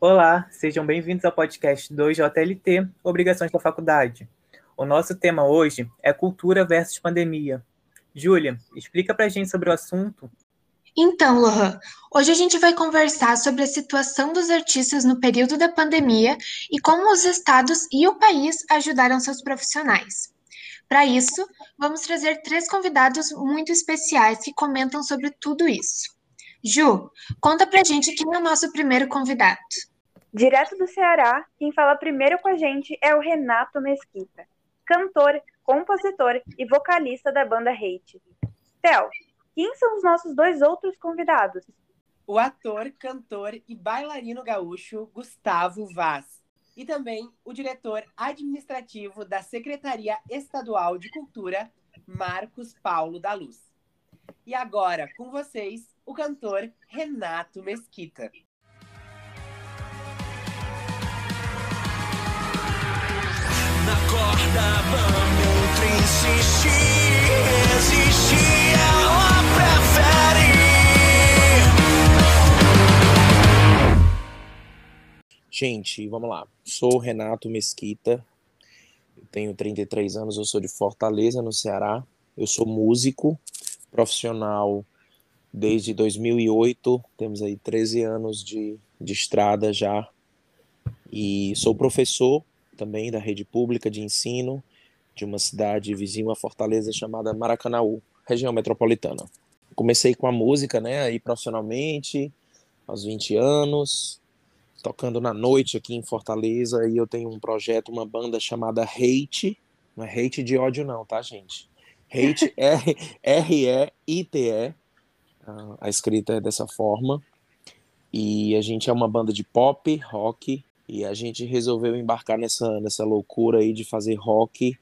Olá, sejam bem-vindos ao podcast 2JLT, Obrigações da Faculdade. O nosso tema hoje é cultura versus pandemia. Júlia, explica pra gente sobre o assunto. Então, Lohan, hoje a gente vai conversar sobre a situação dos artistas no período da pandemia e como os estados e o país ajudaram seus profissionais. Para isso, vamos trazer três convidados muito especiais que comentam sobre tudo isso. Ju, conta pra gente quem é o nosso primeiro convidado. Direto do Ceará, quem fala primeiro com a gente é o Renato Mesquita, cantor, compositor e vocalista da banda Hate. Theo, quem são os nossos dois outros convidados? O ator, cantor e bailarino gaúcho Gustavo Vaz. E também o diretor administrativo da Secretaria Estadual de Cultura, Marcos Paulo da Luz. E agora, com vocês, o cantor Renato Mesquita. Na corda entre insistir, resistir, ela prefere. Gente, vamos lá. Sou o Renato Mesquita, tenho 33 anos, eu sou de Fortaleza, no Ceará. Eu sou músico profissional desde 2008, temos aí 13 anos de, de estrada já. E sou professor também da rede pública de ensino de uma cidade vizinha a Fortaleza chamada Maracanaú, região metropolitana. Comecei com a música, né, aí profissionalmente, aos 20 anos, tocando na noite aqui em Fortaleza, e eu tenho um projeto, uma banda chamada Hate, não é hate de ódio não, tá, gente? Hate, R-E-I-T-E, a escrita é dessa forma. E a gente é uma banda de pop, rock, e a gente resolveu embarcar nessa, nessa loucura aí de fazer rock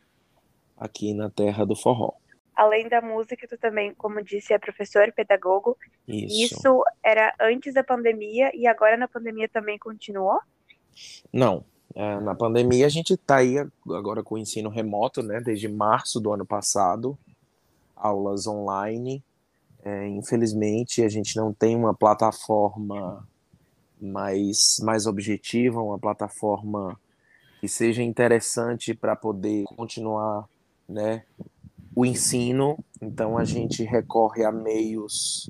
aqui na terra do forró. Além da música, tu também, como disse, é professor, pedagogo. Isso. Isso era antes da pandemia e agora na pandemia também continuou? Não. É, na pandemia a gente está aí agora com o ensino remoto, né? Desde março do ano passado, aulas online. É, infelizmente a gente não tem uma plataforma mais, mais objetiva, uma plataforma que seja interessante para poder continuar, né? O ensino. Então a gente recorre a meios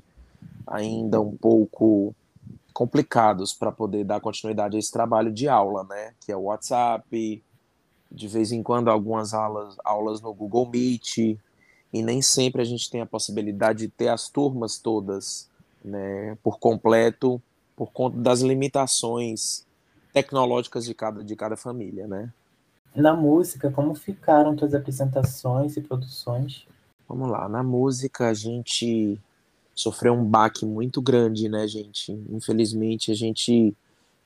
ainda um pouco complicados para poder dar continuidade a esse trabalho de aula, né? Que é o WhatsApp, de vez em quando algumas aulas, aulas no Google Meet, e nem sempre a gente tem a possibilidade de ter as turmas todas, né, por completo, por conta das limitações tecnológicas de cada, de cada família, né? Na música, como ficaram tuas apresentações e produções? Vamos lá, na música a gente sofreu um baque muito grande, né, gente? Infelizmente a gente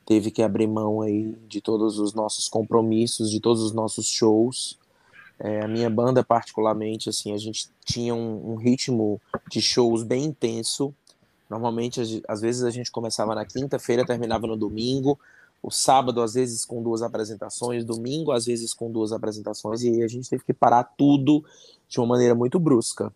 teve que abrir mão aí de todos os nossos compromissos, de todos os nossos shows. É, a minha banda, particularmente, assim, a gente tinha um, um ritmo de shows bem intenso. Normalmente, às vezes, a gente começava na quinta-feira, terminava no domingo. O sábado, às vezes, com duas apresentações. Domingo, às vezes, com duas apresentações. E a gente teve que parar tudo de uma maneira muito brusca.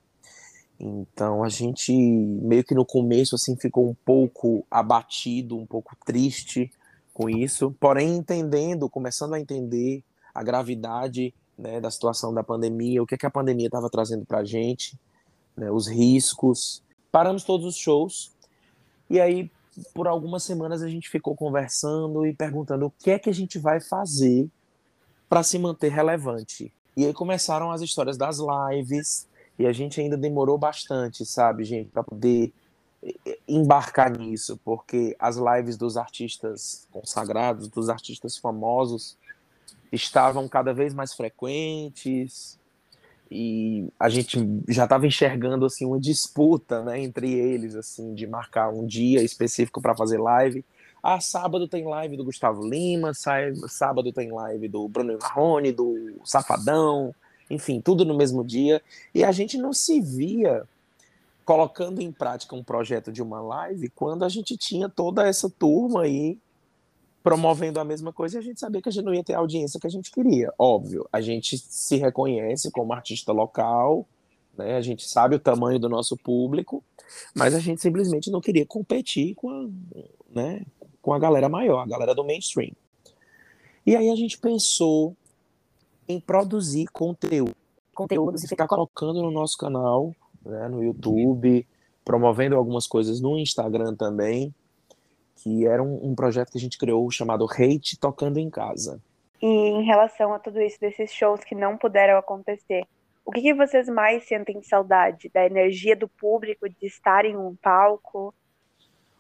Então a gente meio que no começo assim ficou um pouco abatido, um pouco triste com isso, porém entendendo, começando a entender a gravidade né, da situação da pandemia, o que, é que a pandemia estava trazendo para a gente, né, os riscos. Paramos todos os shows e aí por algumas semanas a gente ficou conversando e perguntando o que é que a gente vai fazer para se manter relevante. E aí começaram as histórias das lives, e a gente ainda demorou bastante, sabe, gente, para poder eh, embarcar nisso, porque as lives dos artistas consagrados, dos artistas famosos, estavam cada vez mais frequentes e a gente já estava enxergando assim uma disputa, né, entre eles assim de marcar um dia específico para fazer live. Ah, sábado tem live do Gustavo Lima, sábado tem live do Bruno Marrone, do Safadão, enfim, tudo no mesmo dia, e a gente não se via colocando em prática um projeto de uma live quando a gente tinha toda essa turma aí promovendo a mesma coisa e a gente sabia que a gente não ia ter a audiência que a gente queria. Óbvio, a gente se reconhece como artista local, né? A gente sabe o tamanho do nosso público, mas a gente simplesmente não queria competir com a, né, com a galera maior, a galera do mainstream. E aí a gente pensou em produzir conteúdo, conteúdos e ficar colocando no nosso canal, né, no YouTube, promovendo algumas coisas no Instagram também, que era um, um projeto que a gente criou chamado Hate Tocando em Casa. E em relação a tudo isso, desses shows que não puderam acontecer, o que, que vocês mais sentem saudade? Da energia do público, de estar em um palco?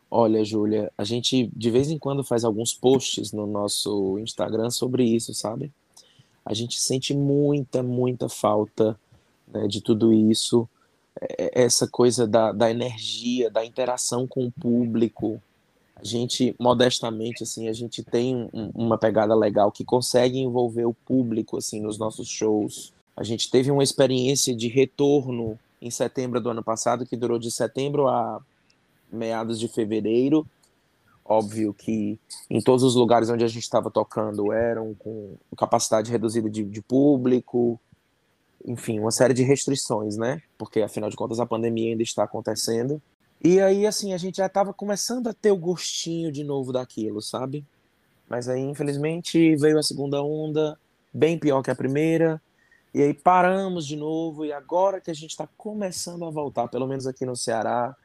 Olha, Júlia, a gente de vez em quando faz alguns posts no nosso Instagram sobre isso, sabe? A gente sente muita, muita falta né, de tudo isso, é, essa coisa da, da energia, da interação com o público. A gente, modestamente, assim, a gente tem um, uma pegada legal que consegue envolver o público, assim, nos nossos shows. A gente teve uma experiência de retorno em setembro do ano passado, que durou de setembro a meados de fevereiro. Óbvio que em todos os lugares onde a gente estava tocando eram com capacidade reduzida de, de público, enfim, uma série de restrições, né? Porque afinal de contas a pandemia ainda está acontecendo. E aí, assim, a gente já estava começando a ter o gostinho de novo daquilo, sabe? Mas aí, infelizmente, veio a segunda onda, bem pior que a primeira. E aí paramos de novo, e agora que a gente está começando a voltar, pelo menos aqui no Ceará,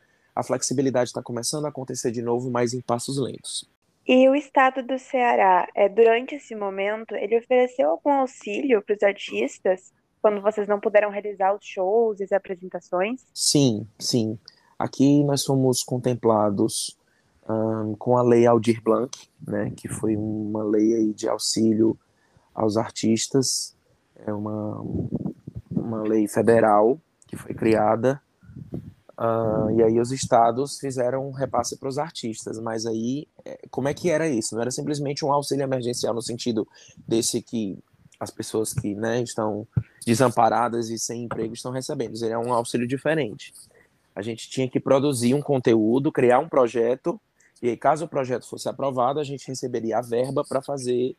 a flexibilidade está começando a acontecer de novo, mas em passos lentos. E o estado do Ceará, é, durante esse momento, ele ofereceu algum auxílio para os artistas quando vocês não puderam realizar os shows e as apresentações? Sim, sim. Aqui nós fomos contemplados um, com a Lei Aldir Blanc, né, que foi uma lei de auxílio aos artistas é uma, uma lei federal que foi criada, uh, e aí os estados fizeram um repasse para os artistas, mas aí, é, como é que era isso? Não era simplesmente um auxílio emergencial no sentido desse que as pessoas que né, estão desamparadas e sem emprego estão recebendo, ele é um auxílio diferente. A gente tinha que produzir um conteúdo, criar um projeto, e aí, caso o projeto fosse aprovado, a gente receberia a verba para fazer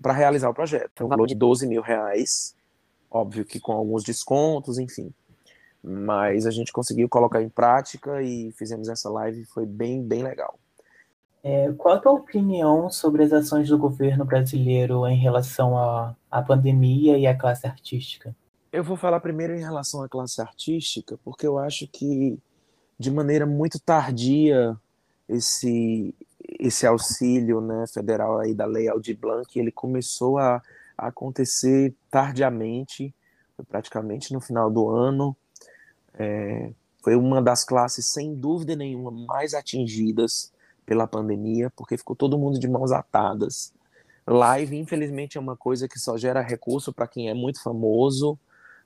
para realizar o projeto. Um valor de 12 mil reais, óbvio que com alguns descontos, enfim. Mas a gente conseguiu colocar em prática e fizemos essa live, foi bem, bem legal. É, qual a tua opinião sobre as ações do governo brasileiro em relação à, à pandemia e à classe artística? Eu vou falar primeiro em relação à classe artística, porque eu acho que, de maneira muito tardia, esse, esse auxílio né, federal aí da Lei Aldir Blanc, ele começou a, a acontecer tardiamente, praticamente no final do ano. É, foi uma das classes, sem dúvida nenhuma, mais atingidas pela pandemia, porque ficou todo mundo de mãos atadas. Live, infelizmente, é uma coisa que só gera recurso para quem é muito famoso,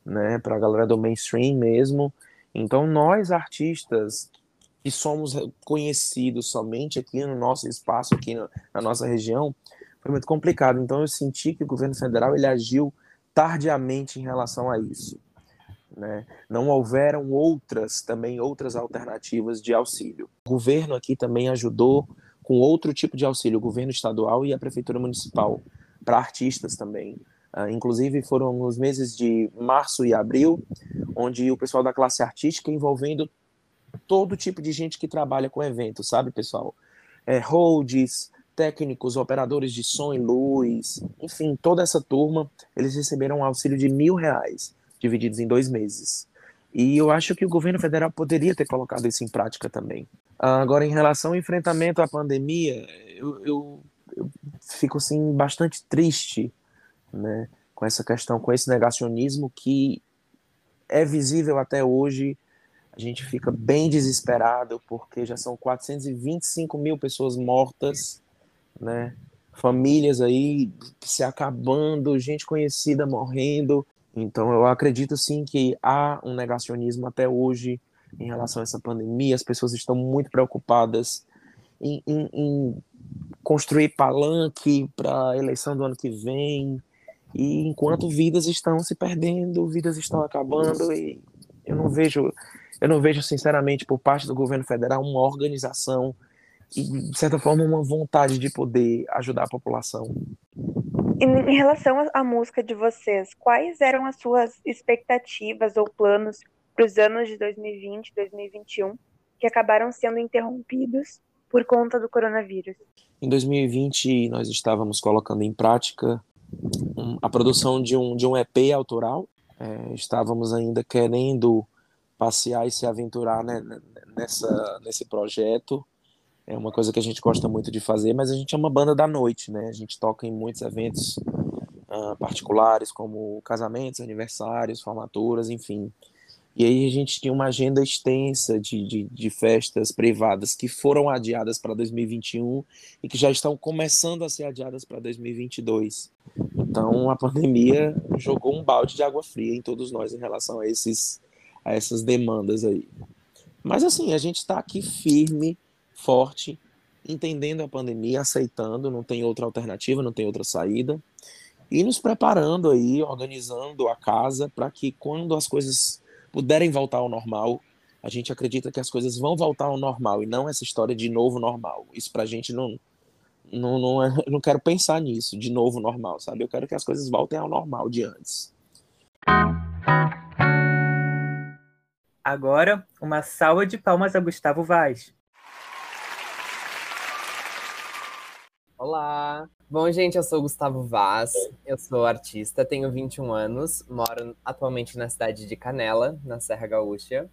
né, para a galera do mainstream mesmo. Então, nós artistas que somos conhecidos somente aqui no nosso espaço, aqui na nossa região, foi muito complicado. Então eu senti que o governo federal ele agiu tardiamente em relação a isso. Né? Não houveram outras, também outras alternativas de auxílio. O governo aqui também ajudou com outro tipo de auxílio, o governo estadual e a prefeitura municipal, para artistas também. Uh, inclusive foram nos meses de março e abril, onde o pessoal da classe artística envolvendo todo tipo de gente que trabalha com eventos, sabe, pessoal? É, holds, técnicos, operadores de som e luz, enfim, toda essa turma, eles receberam um auxílio de mil reais, divididos em dois meses. E eu acho que o governo federal poderia ter colocado isso em prática também. Agora, em relação ao enfrentamento à pandemia, eu, eu, eu fico assim bastante triste, né, com essa questão, com esse negacionismo que é visível até hoje a gente fica bem desesperado porque já são 425 mil pessoas mortas, né? Famílias aí se acabando, gente conhecida morrendo. Então eu acredito sim que há um negacionismo até hoje em relação a essa pandemia. As pessoas estão muito preocupadas em, em, em construir palanque para a eleição do ano que vem. E enquanto vidas estão se perdendo, vidas estão acabando, e eu não vejo eu não vejo, sinceramente, por parte do governo federal, uma organização e, de certa forma, uma vontade de poder ajudar a população. Em relação à música de vocês, quais eram as suas expectativas ou planos para os anos de 2020 2021 que acabaram sendo interrompidos por conta do coronavírus? Em 2020, nós estávamos colocando em prática a produção de um, de um EP autoral. É, estávamos ainda querendo passear e se aventurar né, nessa, nesse projeto. É uma coisa que a gente gosta muito de fazer, mas a gente é uma banda da noite, né? A gente toca em muitos eventos uh, particulares, como casamentos, aniversários, formaturas, enfim. E aí a gente tinha uma agenda extensa de, de, de festas privadas que foram adiadas para 2021 e que já estão começando a ser adiadas para 2022. Então a pandemia jogou um balde de água fria em todos nós em relação a, esses, a essas demandas aí. Mas assim, a gente está aqui firme, forte, entendendo a pandemia, aceitando, não tem outra alternativa, não tem outra saída. E nos preparando aí, organizando a casa para que quando as coisas puderem voltar ao normal, a gente acredita que as coisas vão voltar ao normal e não essa história de novo normal. Isso pra gente não não não, é, não quero pensar nisso, de novo normal, sabe? Eu quero que as coisas voltem ao normal de antes. Agora, uma salva de palmas a Gustavo Vaz. Olá! Bom, gente, eu sou Gustavo Vaz, eu sou artista, tenho 21 anos, moro atualmente na cidade de Canela, na Serra Gaúcha,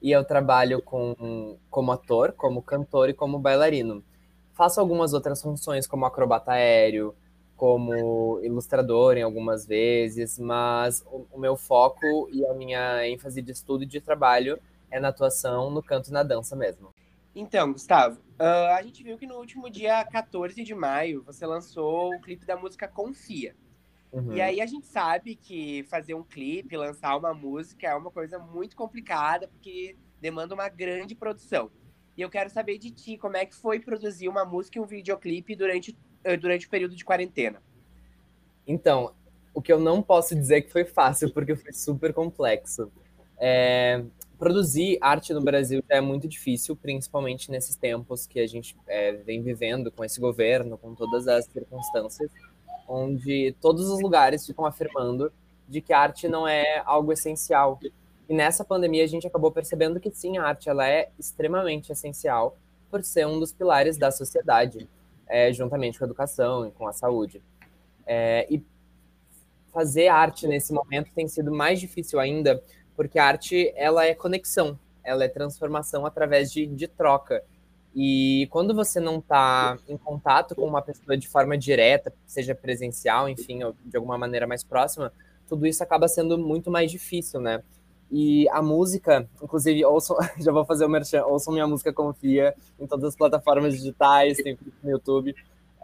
e eu trabalho com, como ator, como cantor e como bailarino. Faço algumas outras funções, como acrobata aéreo, como ilustrador em algumas vezes, mas o, o meu foco e a minha ênfase de estudo e de trabalho é na atuação, no canto e na dança mesmo. Então, Gustavo, uh, a gente viu que no último dia 14 de maio você lançou o clipe da música Confia. Uhum. E aí a gente sabe que fazer um clipe, lançar uma música é uma coisa muito complicada, porque demanda uma grande produção. E eu quero saber de ti, como é que foi produzir uma música e um videoclipe durante, uh, durante o período de quarentena? Então, o que eu não posso dizer que foi fácil, porque foi super complexo. É, produzir arte no Brasil já é muito difícil, principalmente nesses tempos que a gente é, vem vivendo com esse governo, com todas as circunstâncias, onde todos os lugares ficam afirmando de que a arte não é algo essencial. E nessa pandemia a gente acabou percebendo que sim, a arte ela é extremamente essencial por ser um dos pilares da sociedade, é, juntamente com a educação e com a saúde. É, e fazer arte nesse momento tem sido mais difícil ainda, porque a arte ela é conexão, ela é transformação através de, de troca. E quando você não está em contato com uma pessoa de forma direta, seja presencial, enfim, ou de alguma maneira mais próxima, tudo isso acaba sendo muito mais difícil, né? E a música, inclusive, ouçam, já vou fazer o merchan, ouçam minha música Confia em todas as plataformas digitais, tem no YouTube.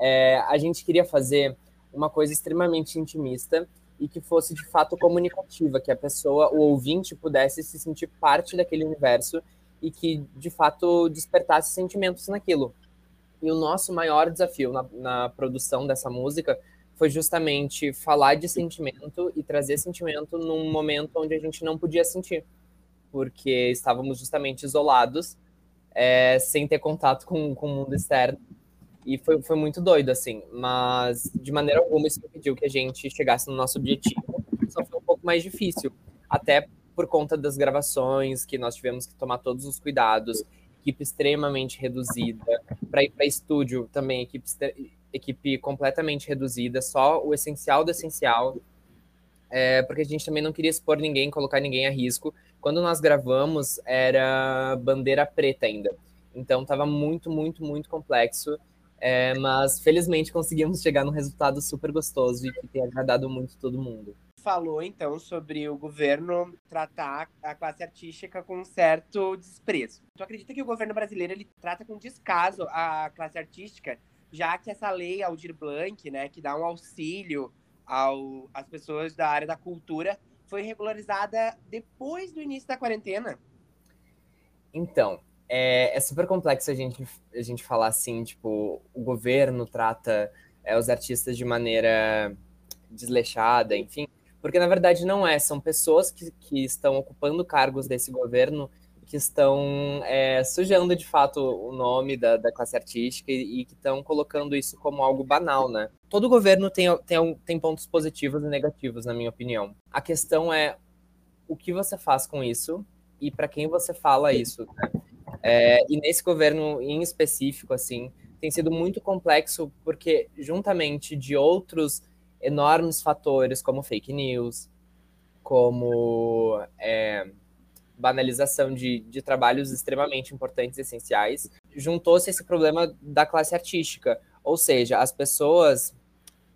É, a gente queria fazer uma coisa extremamente intimista e que fosse de fato comunicativa, que a pessoa, o ouvinte, pudesse se sentir parte daquele universo e que de fato despertasse sentimentos naquilo. E o nosso maior desafio na, na produção dessa música foi justamente falar de sentimento e trazer sentimento num momento onde a gente não podia sentir, porque estávamos justamente isolados, é, sem ter contato com, com o mundo externo. E foi, foi muito doido, assim. Mas, de maneira alguma, isso impediu que a gente chegasse no nosso objetivo. Só foi um pouco mais difícil. Até por conta das gravações, que nós tivemos que tomar todos os cuidados. Equipe extremamente reduzida. Para ir para estúdio, também, equipe, equipe completamente reduzida. Só o essencial do essencial. É, porque a gente também não queria expor ninguém, colocar ninguém a risco. Quando nós gravamos, era bandeira preta ainda. Então, estava muito, muito, muito complexo. É, mas felizmente conseguimos chegar num resultado super gostoso e que tem agradado muito todo mundo. Falou então sobre o governo tratar a classe artística com um certo desprezo. Tu acredita que o governo brasileiro ele trata com descaso a classe artística, já que essa lei Aldir Blanc, né, que dá um auxílio ao, às pessoas da área da cultura, foi regularizada depois do início da quarentena? Então, é, é, super complexo a gente, a gente falar assim, tipo, o governo trata é, os artistas de maneira desleixada, enfim, porque na verdade não é, são pessoas que, que estão ocupando cargos desse governo que estão é, sujando de fato o nome da, da classe artística e, e que estão colocando isso como algo banal, né? Todo governo tem, tem, tem pontos positivos e negativos, na minha opinião. A questão é o que você faz com isso e para quem você fala isso, né? É, e nesse governo em específico, assim, tem sido muito complexo porque, juntamente de outros enormes fatores, como fake news, como é, banalização de, de trabalhos extremamente importantes e essenciais, juntou-se esse problema da classe artística. Ou seja, as pessoas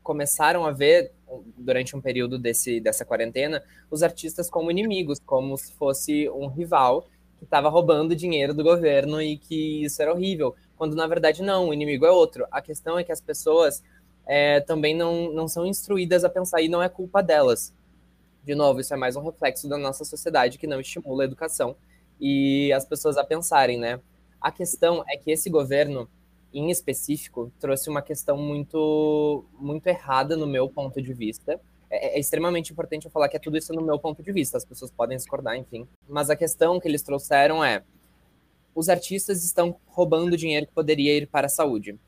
começaram a ver, durante um período desse, dessa quarentena, os artistas como inimigos, como se fosse um rival que estava roubando dinheiro do governo e que isso era horrível. Quando na verdade não, o inimigo é outro. A questão é que as pessoas é, também não, não são instruídas a pensar e não é culpa delas. De novo, isso é mais um reflexo da nossa sociedade que não estimula a educação e as pessoas a pensarem, né? A questão é que esse governo, em específico, trouxe uma questão muito, muito errada no meu ponto de vista. É, é extremamente importante eu falar que é tudo isso no meu ponto de vista. As pessoas podem discordar, enfim. Mas a questão que eles trouxeram é: os artistas estão roubando dinheiro que poderia ir para a saúde.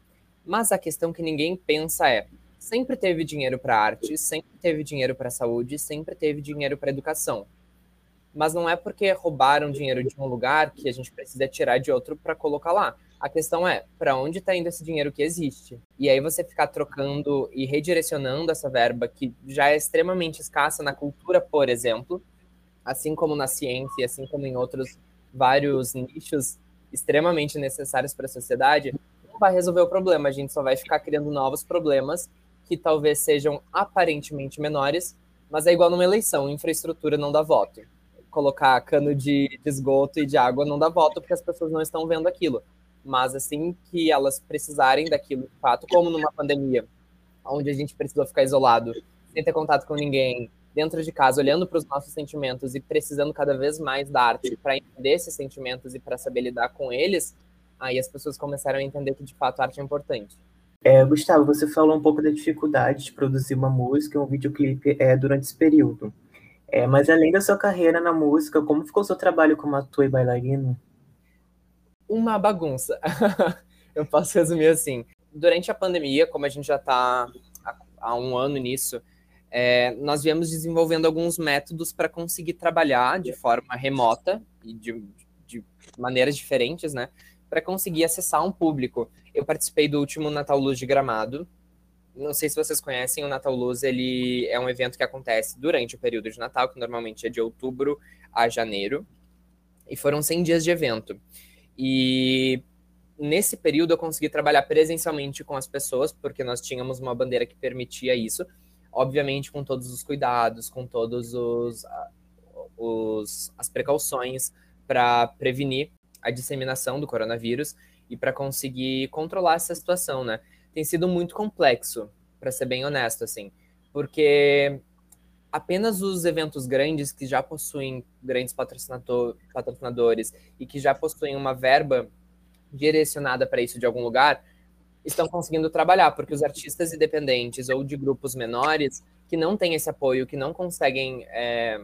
Mas a questão que ninguém pensa é: sempre teve dinheiro para arte, sempre teve dinheiro para saúde, sempre teve dinheiro para educação. Mas não é porque roubaram dinheiro de um lugar que a gente precisa tirar de outro para colocar lá. A questão é, para onde está indo esse dinheiro que existe? E aí você ficar trocando e redirecionando essa verba que já é extremamente escassa na cultura, por exemplo, assim como na ciência, assim como em outros vários nichos extremamente necessários para a sociedade, não vai resolver o problema. A gente só vai ficar criando novos problemas que talvez sejam aparentemente menores, mas é igual numa eleição, infraestrutura não dá voto. Colocar cano de, esgoto e de água não dá voto porque as pessoas não estão vendo aquilo. Mas assim que elas precisarem daquilo de fato, como numa pandemia, onde a gente precisou ficar isolado, sem ter contato com ninguém, dentro de casa, olhando para os nossos sentimentos e precisando cada vez mais da arte para entender esses sentimentos e para saber lidar com eles, aí as pessoas começaram a entender que de fato a arte é importante. É, Gustavo, você falou um pouco da dificuldade de produzir uma música, um videoclipe é, durante esse período. É, mas além da sua carreira na música, como ficou o seu trabalho como ator e bailarino? Uma bagunça. Eu posso resumir assim. Durante a pandemia, como a gente já está há um ano nisso, é, nós viemos desenvolvendo alguns métodos para conseguir trabalhar de forma remota e de, de maneiras diferentes, né? Para conseguir acessar um público. Eu participei do último Natal Luz de Gramado. Não sei se vocês conhecem, o Natal Luz ele é um evento que acontece durante o período de Natal, que normalmente é de outubro a janeiro. E foram 100 dias de evento. E nesse período eu consegui trabalhar presencialmente com as pessoas, porque nós tínhamos uma bandeira que permitia isso, obviamente com todos os cuidados, com todos os, os as precauções para prevenir a disseminação do coronavírus e para conseguir controlar essa situação, né? Tem sido muito complexo, para ser bem honesto, assim, porque apenas os eventos grandes que já possuem grandes patrocinador, patrocinadores e que já possuem uma verba direcionada para isso de algum lugar estão conseguindo trabalhar, porque os artistas independentes ou de grupos menores que não têm esse apoio, que não conseguem é,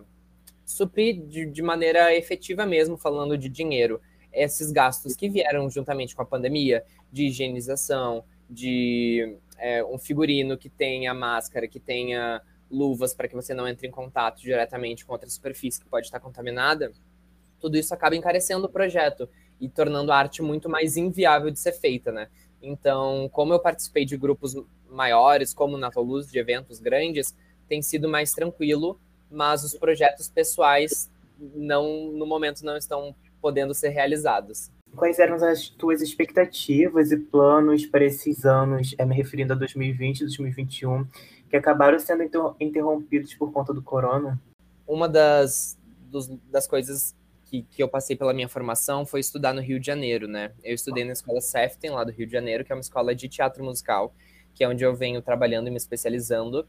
suprir de, de maneira efetiva mesmo, falando de dinheiro, esses gastos que vieram juntamente com a pandemia, de higienização, de é, um figurino que tenha máscara, que tenha luvas para que você não entre em contato diretamente com outra superfície que pode estar contaminada, tudo isso acaba encarecendo o projeto e tornando a arte muito mais inviável de ser feita, né? Então, como eu participei de grupos maiores, como na Luz, de eventos grandes, tem sido mais tranquilo, mas os projetos pessoais não no momento não estão podendo ser realizados. Quais eram as tuas expectativas e planos para esses anos, é, me referindo a 2020 e 2021, que acabaram sendo interrompidos por conta do corona? Uma das, dos, das coisas que, que eu passei pela minha formação foi estudar no Rio de Janeiro, né? Eu estudei na escola Sefton, lá do Rio de Janeiro, que é uma escola de teatro musical, que é onde eu venho trabalhando e me especializando.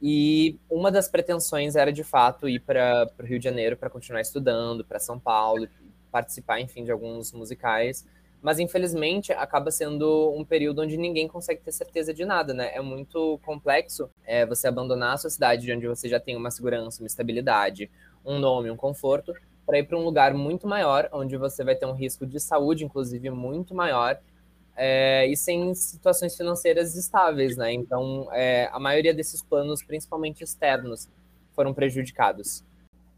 E uma das pretensões era, de fato, ir para o Rio de Janeiro para continuar estudando, para São Paulo, participar, enfim, de alguns musicais. Mas, infelizmente, acaba sendo um período onde ninguém consegue ter certeza de nada, né? É muito complexo é, você abandonar a sua cidade, onde você já tem uma segurança, uma estabilidade, um nome, um conforto, para ir para um lugar muito maior, onde você vai ter um risco de saúde, inclusive, muito maior, é, e sem situações financeiras estáveis, né? Então, é, a maioria desses planos, principalmente externos, foram prejudicados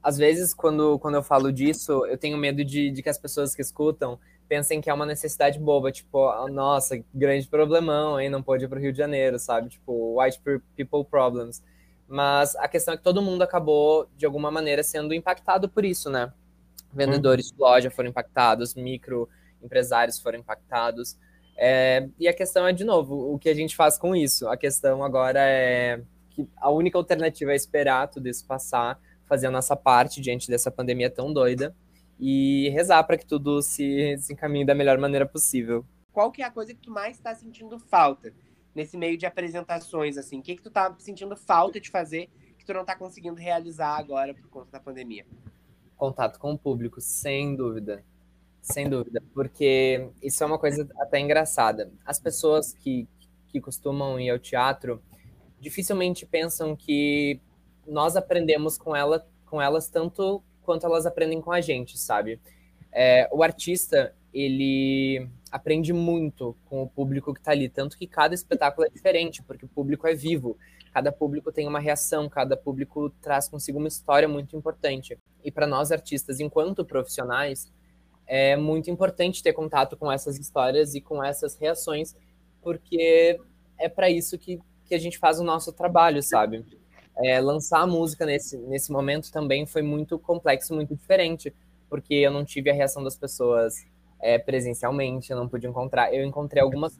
às vezes, quando, quando eu falo disso, eu tenho medo de, de que as pessoas que escutam pensem que é uma necessidade boba, tipo, nossa, grande problemão, hein, não pode ir para o Rio de Janeiro, sabe? Tipo, white people problems. Mas a questão é que todo mundo acabou, de alguma maneira, sendo impactado por isso, né? Vendedores de loja foram impactados, microempresários foram impactados. É, e a questão é, de novo, o que a gente faz com isso? A questão agora é que a única alternativa é esperar tudo isso passar, fazer a nossa parte diante dessa pandemia tão doida e rezar para que tudo se, encaminhe da melhor maneira possível. Qual que é a coisa que tu mais está sentindo falta nesse meio de apresentações, assim? O que, que tu tá sentindo falta de fazer que tu não tá conseguindo realizar agora por conta da pandemia? Contato com o público, sem dúvida. Sem dúvida, porque isso é uma coisa até engraçada. As pessoas que, que costumam ir ao teatro dificilmente pensam que nós aprendemos com, ela, com elas tanto quanto elas aprendem com a gente, sabe? É, o artista, ele aprende muito com o público que está ali, tanto que cada espetáculo é diferente, porque o público é vivo, cada público tem uma reação, cada público traz consigo uma história muito importante. E para nós artistas, enquanto profissionais, é muito importante ter contato com essas histórias e com essas reações, porque é para isso que, que a gente faz o nosso trabalho, sabe? É, lançar a música nesse, nesse momento também foi muito complexo, muito diferente, porque eu não tive a reação das pessoas é, presencialmente, eu não pude encontrar. Eu encontrei algumas,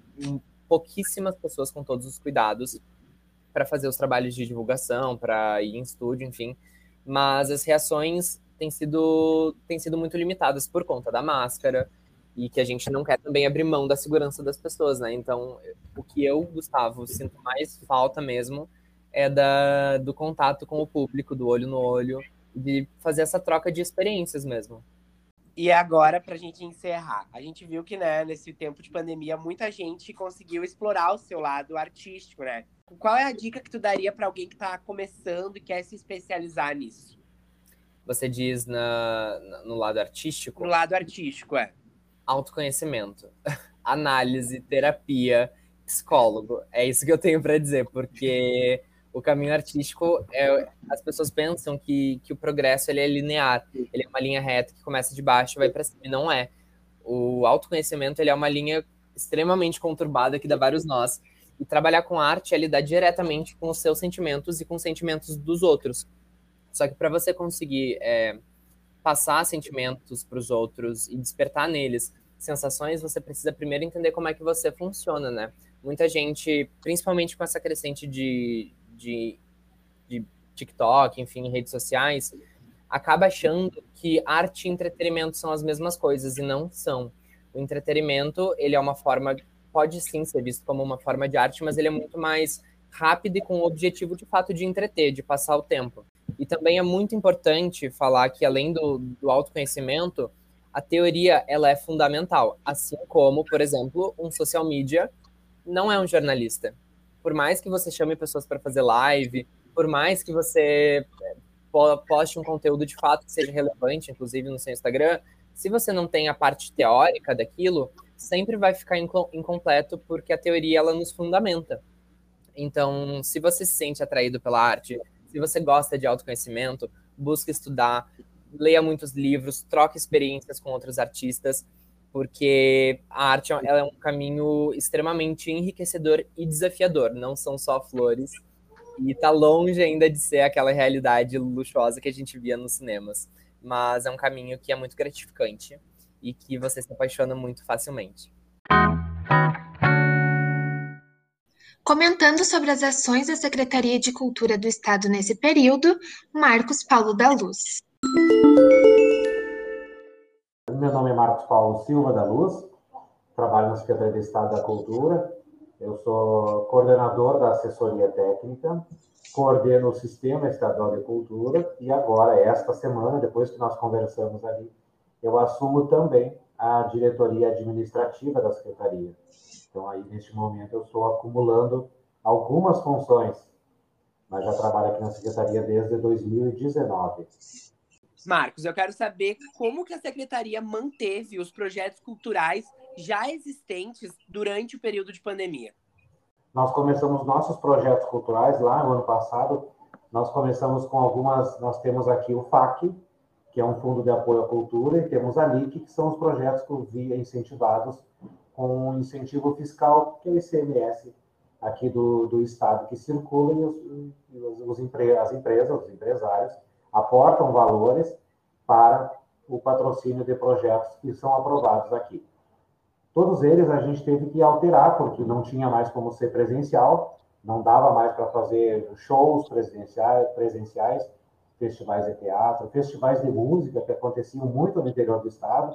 pouquíssimas pessoas com todos os cuidados para fazer os trabalhos de divulgação, para ir em estúdio, enfim. Mas as reações têm sido, têm sido muito limitadas por conta da máscara e que a gente não quer também abrir mão da segurança das pessoas, né? Então, o que eu, Gustavo, sinto mais falta mesmo é da, do contato com o público, do olho no olho, de fazer essa troca de experiências mesmo. E agora, para a gente encerrar, a gente viu que, né, nesse tempo de pandemia, muita gente conseguiu explorar o seu lado artístico, né? Qual é a dica que tu daria para alguém que está começando e quer se especializar nisso? Você diz na, no lado artístico? No lado artístico, é. Autoconhecimento, análise, terapia, psicólogo. É isso que eu tenho para dizer, porque o caminho artístico, é, as pessoas pensam que, que o progresso ele é linear, ele é uma linha reta que começa de baixo e vai para cima, e não é. O autoconhecimento ele é uma linha extremamente conturbada que dá vários nós. E trabalhar com arte é lidar diretamente com os seus sentimentos e com os sentimentos dos outros. Só que para você conseguir é, passar sentimentos para os outros e despertar neles sensações, você precisa primeiro entender como é que você funciona, né? Muita gente, principalmente com essa crescente de, de, de TikTok, enfim, redes sociais, acaba achando que arte e entretenimento são as mesmas coisas e não são. O entretenimento, ele é uma forma, pode sim ser visto como uma forma de arte, mas ele é muito mais rápido e com o objetivo de fato de entreter, de passar o tempo. E também é muito importante falar que além do, do autoconhecimento, a teoria ela é fundamental, assim como, por exemplo, um social media não é um jornalista por mais que você chame pessoas para fazer live, por mais que você é, poste um conteúdo de fato que seja relevante, inclusive no seu Instagram, se você não tem a parte teórica daquilo, sempre vai ficar incompleto porque a teoria ela nos fundamenta. Então, se você se sente atraído pela arte, se você gosta de autoconhecimento, busque estudar, leia muitos livros, troque experiências com outros artistas porque a arte ela é um caminho extremamente enriquecedor e desafiador, não são só flores, e está longe ainda de ser aquela realidade luxuosa que a gente via nos cinemas, mas é um caminho que é muito gratificante e que você se apaixona muito facilmente. Comentando sobre as ações da Secretaria de Cultura do Estado nesse período, Marcos Paulo da Luz. Meu nome é Marcos Paulo Silva da Luz, trabalho na Secretaria de Estado da Cultura. Eu sou coordenador da assessoria técnica, coordeno o Sistema Estadual de Cultura e agora, esta semana, depois que nós conversamos ali, eu assumo também a diretoria administrativa da Secretaria. Então, aí, neste momento, eu estou acumulando algumas funções, mas já trabalho aqui na Secretaria desde 2019. Marcos, eu quero saber como que a secretaria manteve os projetos culturais já existentes durante o período de pandemia. Nós começamos nossos projetos culturais lá no ano passado. Nós começamos com algumas, nós temos aqui o FAC, que é um fundo de apoio à cultura, e temos a LIC, que são os projetos que via incentivados com incentivo fiscal, que é o ICMS aqui do, do Estado, que circula e, os, os, os as empresas, os empresários, aportam valores para o patrocínio de projetos que são aprovados aqui. Todos eles a gente teve que alterar, porque não tinha mais como ser presencial, não dava mais para fazer shows presenciais, presenciais, festivais de teatro, festivais de música que aconteciam muito no interior do estado,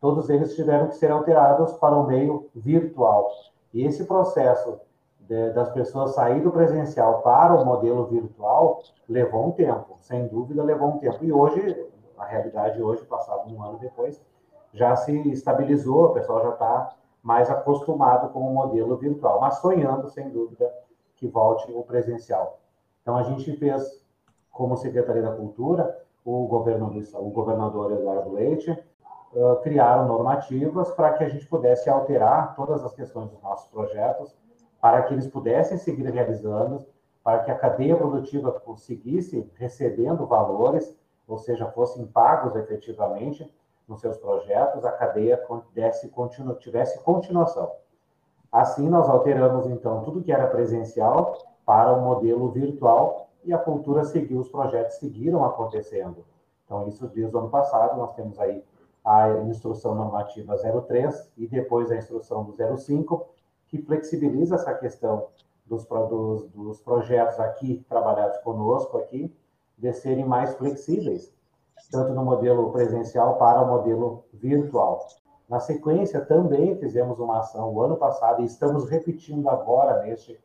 todos eles tiveram que ser alterados para o meio virtual. E esse processo das pessoas sair do presencial para o modelo virtual levou um tempo, sem dúvida levou um tempo. E hoje, a realidade hoje, passado um ano depois, já se estabilizou, o pessoal já está mais acostumado com o modelo virtual, mas sonhando, sem dúvida, que volte o presencial. Então, a gente fez, como Secretaria da Cultura, o, governo o governador Eduardo Leite, criaram normativas para que a gente pudesse alterar todas as questões dos nossos projetos, para que eles pudessem seguir realizando, para que a cadeia produtiva conseguisse recebendo valores, ou seja, fossem pagos efetivamente, nos seus projetos, a cadeia desse, continu, tivesse continuação. Assim, nós alteramos, então, tudo que era presencial para o modelo virtual e a cultura seguiu, os projetos seguiram acontecendo. Então, isso desde o ano passado, nós temos aí a instrução normativa 03 e depois a instrução do 05, que flexibiliza essa questão dos, dos, dos projetos aqui, trabalhados conosco aqui, de serem mais flexíveis, tanto no modelo presencial para o modelo virtual. Na sequência, também fizemos uma ação o ano passado e estamos repetindo agora, neste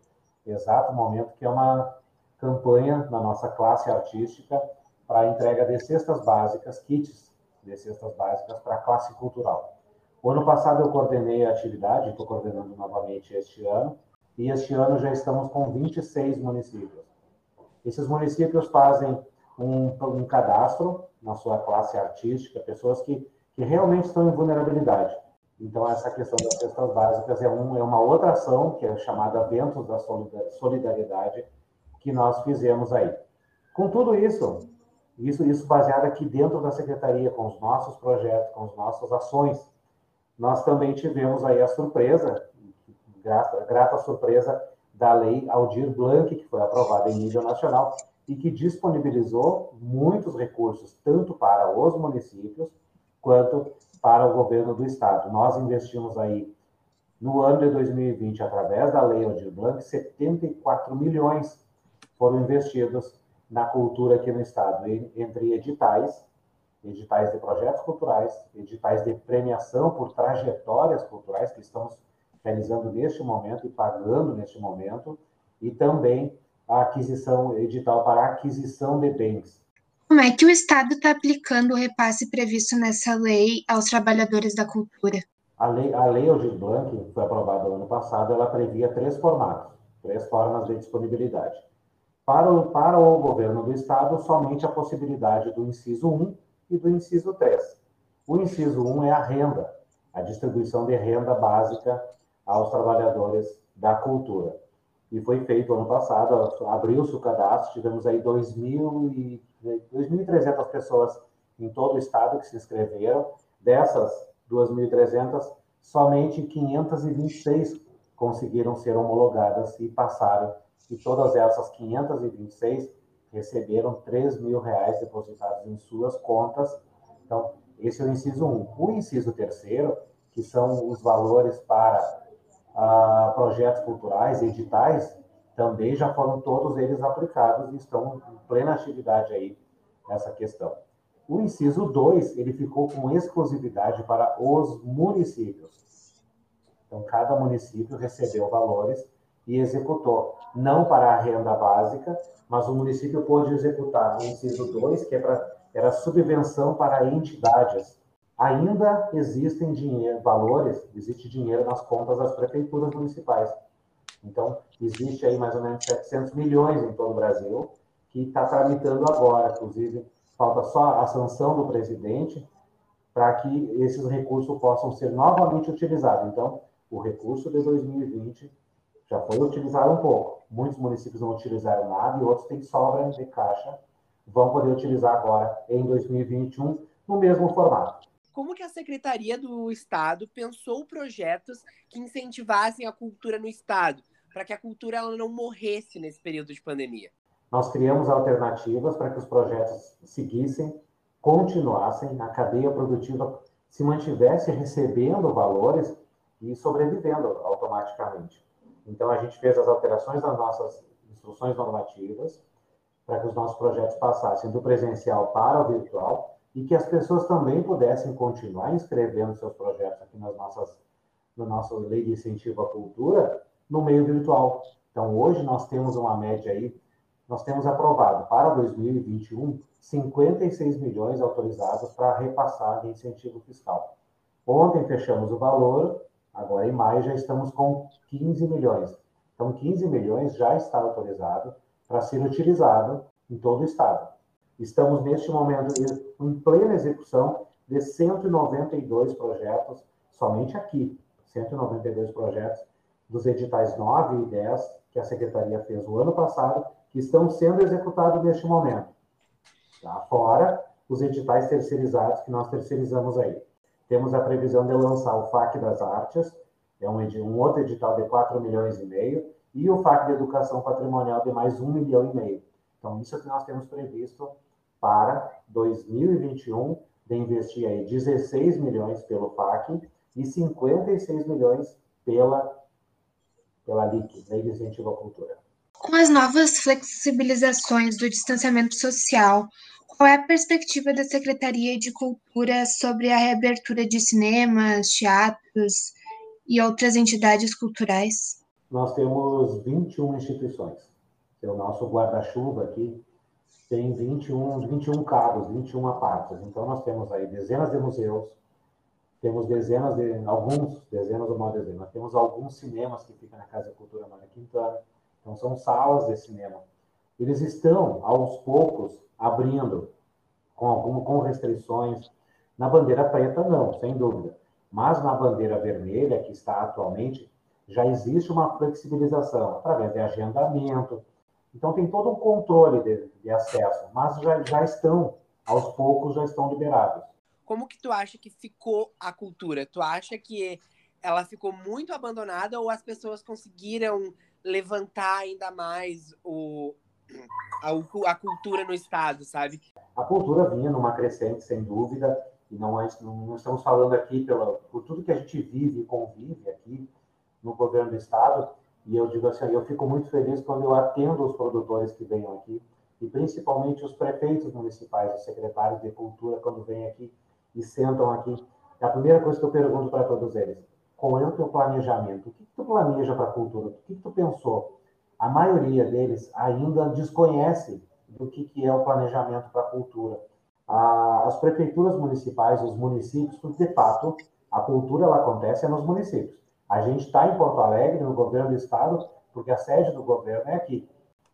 exato momento, que é uma campanha na nossa classe artística para a entrega de cestas básicas, kits de cestas básicas para a classe cultural. O ano passado eu coordenei a atividade, estou coordenando novamente este ano, e este ano já estamos com 26 municípios. Esses municípios fazem um, um cadastro na sua classe artística, pessoas que, que realmente estão em vulnerabilidade. Então, essa questão das cestas básicas é, um, é uma outra ação, que é chamada Ventos da Solidariedade, que nós fizemos aí. Com tudo isso, isso, isso baseado aqui dentro da Secretaria, com os nossos projetos, com as nossas ações, nós também tivemos aí a surpresa, grata, grata surpresa, da lei Aldir Blanc, que foi aprovada em nível nacional, e que disponibilizou muitos recursos, tanto para os municípios quanto para o governo do estado. Nós investimos aí no ano de 2020, através da Lei Aldir Blanc, 74 milhões foram investidos na cultura aqui no estado, entre editais, editais de projetos culturais, editais de premiação por trajetórias culturais que estamos realizando neste momento e pagando neste momento, e também a aquisição edital para aquisição de bens. Como é que o Estado está aplicando o repasse previsto nessa lei aos trabalhadores da cultura? A lei, a lei Aldir Blanc, que foi aprovada no ano passado, ela previa três formatos, três formas de disponibilidade. Para o, para o governo do Estado, somente a possibilidade do inciso 1 e do inciso 3. O inciso 1 é a renda, a distribuição de renda básica aos trabalhadores da cultura e foi feito ano passado, abriu-se o cadastro, tivemos aí 2.300 pessoas em todo o estado que se inscreveram. Dessas 2.300, somente 526 conseguiram ser homologadas e passaram. E todas essas 526 receberam 3 mil reais depositados em suas contas. Então, esse é o inciso 1. O inciso terceiro, que são os valores para a projetos culturais, editais, também já foram todos eles aplicados e estão em plena atividade aí nessa questão. O inciso 2, ele ficou com exclusividade para os municípios. Então, cada município recebeu valores e executou, não para a renda básica, mas o município pôde executar o inciso 2, que é para, era subvenção para entidades ainda existem dinheiro, valores, existe dinheiro nas contas das prefeituras municipais. Então, existe aí mais ou menos 700 milhões em todo o Brasil, que está tramitando agora. Inclusive, falta só a sanção do presidente para que esses recursos possam ser novamente utilizados. Então, o recurso de 2020 já foi utilizado um pouco. Muitos municípios não utilizaram nada e outros têm sobra de caixa vão poder utilizar agora em 2021 no mesmo formato. Como que a Secretaria do Estado pensou projetos que incentivassem a cultura no Estado, para que a cultura ela não morresse nesse período de pandemia? Nós criamos alternativas para que os projetos seguissem, continuassem, a cadeia produtiva se mantivesse recebendo valores e sobrevivendo automaticamente. Então, a gente fez as alterações das nossas instruções normativas para que os nossos projetos passassem do presencial para o virtual e que as pessoas também pudessem continuar inscrevendo seus projetos aqui nas nossas, na nossa lei de incentivo à cultura no meio virtual. Então, hoje nós temos uma média aí, nós temos aprovado para 2021 56 milhões autorizados para repassar de incentivo fiscal. Ontem fechamos o valor, agora em maio já estamos com 15 milhões. Então, 15 milhões já está autorizado para ser utilizado em todo o estado. Estamos, neste momento, em plena execução de 192 projetos, somente aqui, 192 projetos dos editais 9 e 10 que a Secretaria fez o ano passado, que estão sendo executados neste momento. Tá? Fora os editais terceirizados que nós terceirizamos aí. Temos a previsão de lançar o FAC das Artes, é um, um outro edital de 4 milhões e meio, e o FAC de Educação Patrimonial de mais 1 milhão e meio. Então, isso é que nós temos previsto para 2021, de investir aí 16 milhões pelo FAC e 56 milhões pela, pela LIC, Lei de Incentivo à Cultura. Com as novas flexibilizações do distanciamento social, qual é a perspectiva da Secretaria de Cultura sobre a reabertura de cinemas, teatros e outras entidades culturais? Nós temos 21 instituições. É o nosso guarda-chuva aqui tem 21, 21 cabos, 21 partes. Então, nós temos aí dezenas de museus, temos dezenas de, alguns, dezenas ou mal dezenas, temos alguns cinemas que ficam na Casa Cultura Maria Quintana, então, são salas de cinema. Eles estão, aos poucos, abrindo, com, algum, com restrições. Na bandeira preta, não, sem dúvida. Mas na bandeira vermelha, que está atualmente, já existe uma flexibilização através de agendamento. Então, tem todo um controle de, de acesso, mas já, já estão, aos poucos, já estão liberados. Como que tu acha que ficou a cultura? Tu acha que ela ficou muito abandonada ou as pessoas conseguiram levantar ainda mais o, a, a cultura no Estado, sabe? A cultura vinha numa crescente, sem dúvida, e não, é, não estamos falando aqui pela, por tudo que a gente vive e convive aqui no governo do Estado, e eu digo assim, eu fico muito feliz quando eu atendo os produtores que vêm aqui, e principalmente os prefeitos municipais, os secretários de cultura, quando vêm aqui e sentam aqui. A primeira coisa que eu pergunto para todos eles, qual é o teu planejamento? O que, que tu planeja para a cultura? O que, que tu pensou? A maioria deles ainda desconhece do que, que é o planejamento para a cultura. As prefeituras municipais, os municípios, porque de fato a cultura ela acontece nos municípios. A gente está em Porto Alegre, no governo do estado, porque a sede do governo é aqui.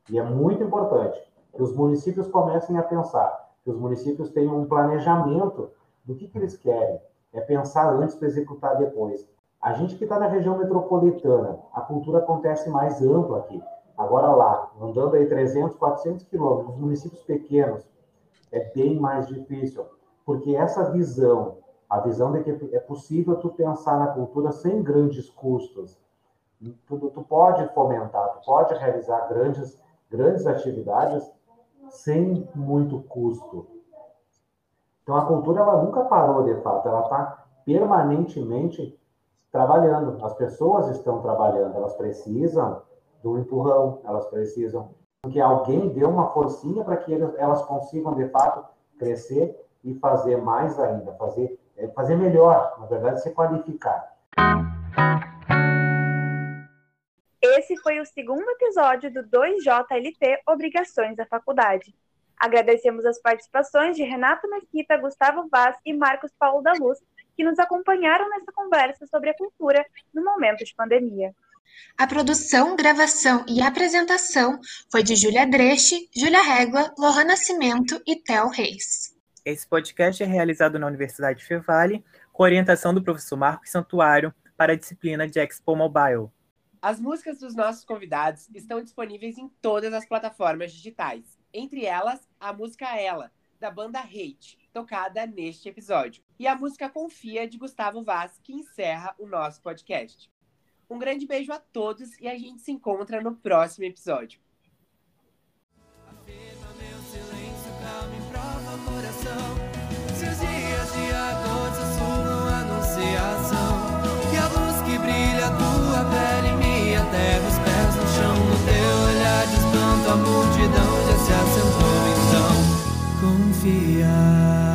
E é muito importante que os municípios comecem a pensar, que os municípios tenham um planejamento do que, que eles querem. É pensar antes para executar depois. A gente que está na região metropolitana, a cultura acontece mais ampla aqui. Agora lá, andando aí 300, 400 quilômetros, municípios pequenos, é bem mais difícil, porque essa visão, a visão de que é possível tu pensar na cultura sem grandes custos, tu, tu pode fomentar, tu pode realizar grandes, grandes atividades sem muito custo. Então a cultura ela nunca parou de fato, ela está permanentemente trabalhando. As pessoas estão trabalhando, elas precisam do empurrão, elas precisam que alguém dê uma forcinha para que elas consigam, de fato, crescer e fazer mais ainda, fazer, é, fazer melhor, na verdade, se qualificar. Esse foi o segundo episódio do 2JLT Obrigações da Faculdade. Agradecemos as participações de Renato Mesquita, Gustavo Vaz e Marcos Paulo da Luz, que nos acompanharam nessa conversa sobre a cultura no momento de pandemia. A produção, gravação e apresentação foi de Júlia Dresch, Júlia Regla, Lohan Nascimento e Theo Reis. Esse podcast é realizado na Universidade Fevale, com orientação do professor Marcos Santuário para a disciplina de Expo Mobile. As músicas dos nossos convidados estão disponíveis em todas as plataformas digitais. Entre elas, a música Ela, da banda Hate, tocada neste episódio. E a música Confia, de Gustavo Vaz, que encerra o nosso podcast. Um grande beijo a todos e a gente se encontra no próximo episódio. Multidão já se assentou então. Confia.